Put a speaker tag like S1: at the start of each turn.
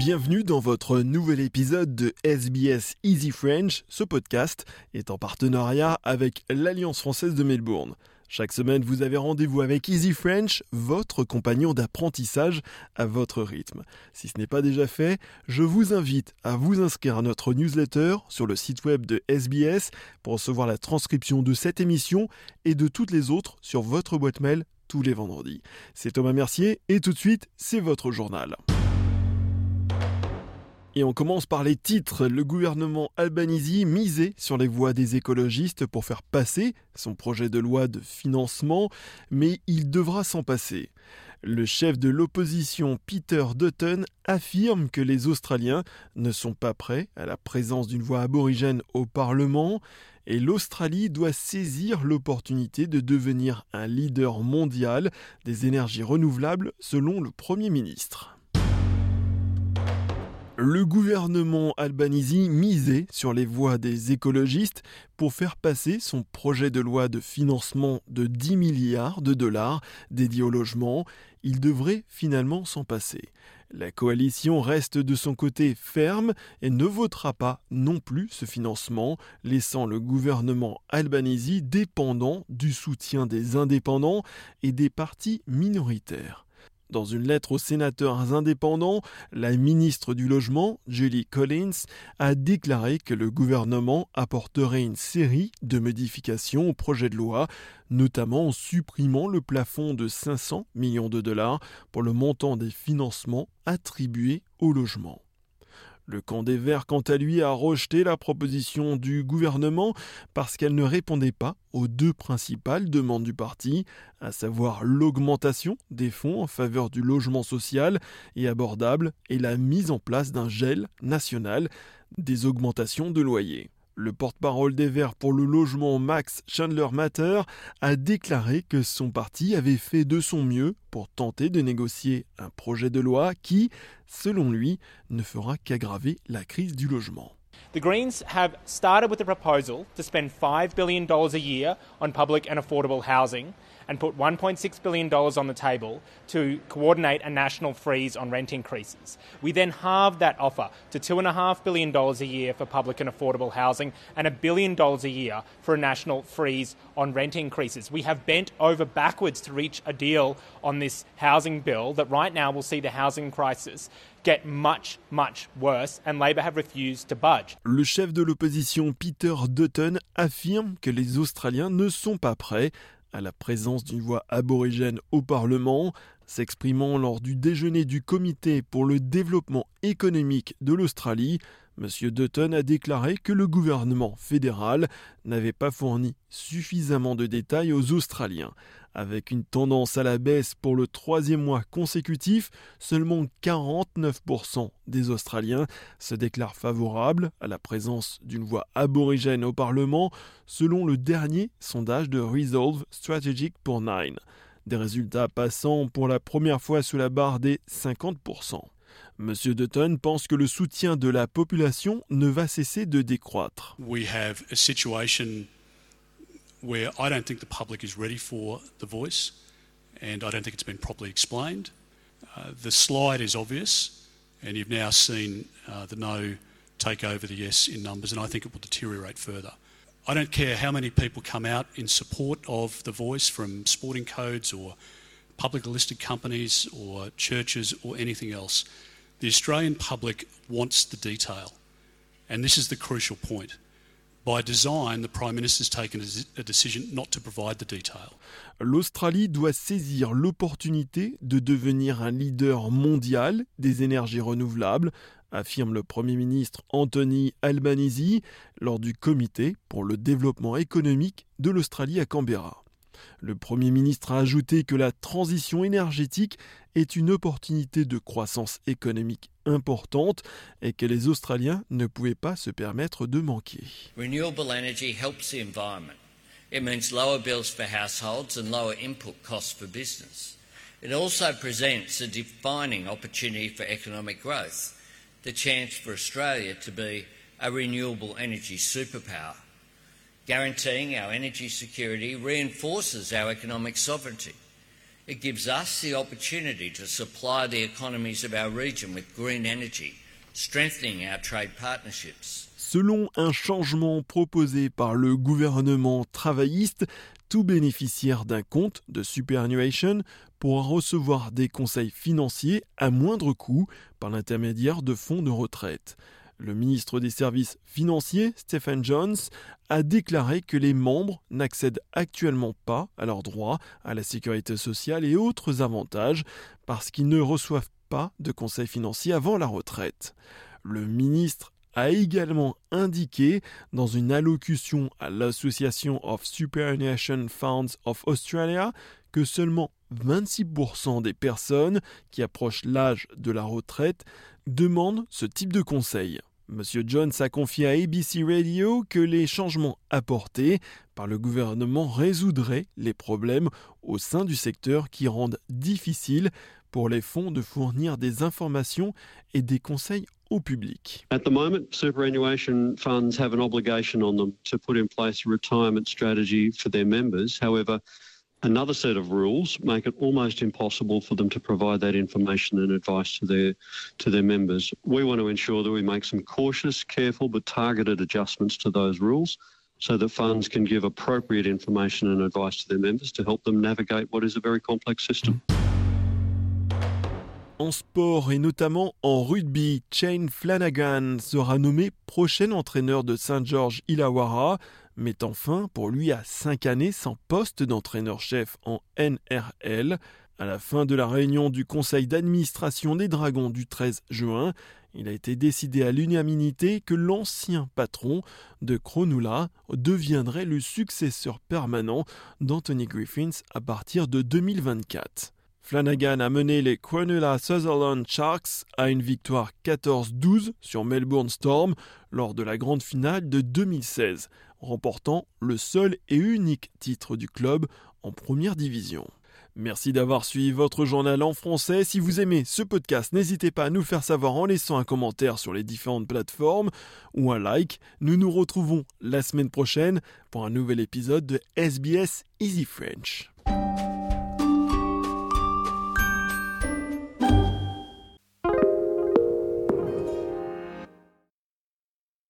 S1: Bienvenue dans votre nouvel épisode de SBS Easy French. Ce podcast est en partenariat avec l'Alliance française de Melbourne. Chaque semaine, vous avez rendez-vous avec Easy French, votre compagnon d'apprentissage à votre rythme. Si ce n'est pas déjà fait, je vous invite à vous inscrire à notre newsletter sur le site web de SBS pour recevoir la transcription de cette émission et de toutes les autres sur votre boîte mail tous les vendredis. C'est Thomas Mercier et tout de suite, c'est votre journal. Et on commence par les titres. Le gouvernement Albanese misait sur les voix des écologistes pour faire passer son projet de loi de financement, mais il devra s'en passer. Le chef de l'opposition Peter Dutton affirme que les Australiens ne sont pas prêts à la présence d'une voix aborigène au Parlement et l'Australie doit saisir l'opportunité de devenir un leader mondial des énergies renouvelables selon le Premier ministre. Le gouvernement Albanese misait sur les voix des écologistes pour faire passer son projet de loi de financement de 10 milliards de dollars dédié au logement. Il devrait finalement s'en passer. La coalition reste de son côté ferme et ne votera pas non plus ce financement, laissant le gouvernement Albanese dépendant du soutien des indépendants et des partis minoritaires. Dans une lettre aux sénateurs indépendants, la ministre du Logement, Julie Collins, a déclaré que le gouvernement apporterait une série de modifications au projet de loi, notamment en supprimant le plafond de 500 millions de dollars pour le montant des financements attribués au logement. Le camp des Verts, quant à lui, a rejeté la proposition du gouvernement parce qu'elle ne répondait pas aux deux principales demandes du parti, à savoir l'augmentation des fonds en faveur du logement social et abordable et la mise en place d'un gel national des augmentations de loyers. Le porte-parole des Verts pour le logement Max Chandler Matter a déclaré que son parti avait fait de son mieux pour tenter de négocier un projet de loi qui, selon lui, ne fera qu'aggraver la crise du logement.
S2: The Greens have started with a proposal to spend $5 billion a year on public and affordable housing and put $1.6 billion on the table to coordinate a national freeze on rent increases. We then halved that offer to $2.5 billion a year for public and affordable housing and a billion dollars a year for a national freeze on rent increases. We have bent over backwards to reach a deal on this housing bill that right now will see the housing crisis get much, much worse, and Labor have refused to budge.
S1: Le chef de l'opposition Peter Dutton affirme que les Australiens ne sont pas prêts à la présence d'une voix aborigène au Parlement, s'exprimant lors du déjeuner du Comité pour le développement économique de l'Australie, M. Dutton a déclaré que le gouvernement fédéral n'avait pas fourni suffisamment de détails aux Australiens. Avec une tendance à la baisse pour le troisième mois consécutif, seulement 49% des Australiens se déclarent favorables à la présence d'une voix aborigène au Parlement, selon le dernier sondage de Resolve Strategic pour Nine. Des résultats passant pour la première fois sous la barre des 50%. Monsieur Dutton pense que le soutien de la population ne va cesser de décroître.
S3: Situation where I don't think the public is ready for the voice, and I don't think it's been properly explained. Uh, the slide is obvious, and you've now seen uh, the no take over the yes in numbers, and I think it will deteriorate further. I don't care how many people come out in support of the voice from sporting codes or public listed companies or churches or anything else. The Australian public wants the detail, and this is the crucial point. By design, the Prime Minister's taken a decision not to provide the detail.
S1: L'Australie doit saisir l'opportunité de devenir un leader mondial des énergies renouvelables, affirme le Premier ministre Anthony Albanese lors du Comité pour le développement économique de l'Australie à Canberra. Le Premier ministre a ajouté que la transition énergétique est une opportunité de croissance économique importante et que les Australiens ne pouvaient pas se permettre de manquer.
S4: Renewable energy helps the environment. It means lower bills for households and lower input costs for business. It also presents a defining opportunity for economic growth, the chance for Australia to be a renewable energy superpower. Guaranteeing our energy security reinforces our economic sovereignty. It gives us the opportunity to supply the economies of our region with green energy, strengthening our trade partnerships.
S1: Selon un changement proposé par le gouvernement travailliste, tout bénéficiaire d'un compte de superannuation pourra recevoir des conseils financiers à moindre coût par l'intermédiaire de fonds de retraite. Le ministre des Services financiers, Stephen Jones, a déclaré que les membres n'accèdent actuellement pas à leurs droits à la sécurité sociale et autres avantages parce qu'ils ne reçoivent pas de conseils financiers avant la retraite. Le ministre a également indiqué dans une allocution à l'Association of Superannuation Funds of Australia que seulement 26% des personnes qui approchent l'âge de la retraite demandent ce type de conseils. Monsieur Jones a confié à ABC Radio que les changements apportés par le gouvernement résoudraient les problèmes au sein du secteur qui rendent difficile pour les fonds de fournir des informations et des conseils au public.
S5: At the moment, superannuation funds have an obligation on them to put in place a retirement strategy for their members. However, another set of rules make it almost impossible for them to provide that information and advice to their to their members. We want to ensure that we make some cautious, careful but targeted adjustments to those rules so that funds can give appropriate information and advice to their members to help them navigate what is a very complex system.
S1: En sport et notamment en rugby, Shane Flanagan sera nommé prochain entraîneur de Saint George Illawarra, mettant fin pour lui à cinq années sans poste d'entraîneur-chef en NRL. À la fin de la réunion du conseil d'administration des Dragons du 13 juin, il a été décidé à l'unanimité que l'ancien patron de Cronulla deviendrait le successeur permanent d'Anthony Griffiths à partir de 2024. Flanagan a mené les Cronulla Sutherland Sharks à une victoire 14-12 sur Melbourne Storm lors de la grande finale de 2016, remportant le seul et unique titre du club en première division. Merci d'avoir suivi votre journal en français. Si vous aimez ce podcast, n'hésitez pas à nous faire savoir en laissant un commentaire sur les différentes plateformes ou un like. Nous nous retrouvons la semaine prochaine pour un nouvel épisode de SBS Easy French.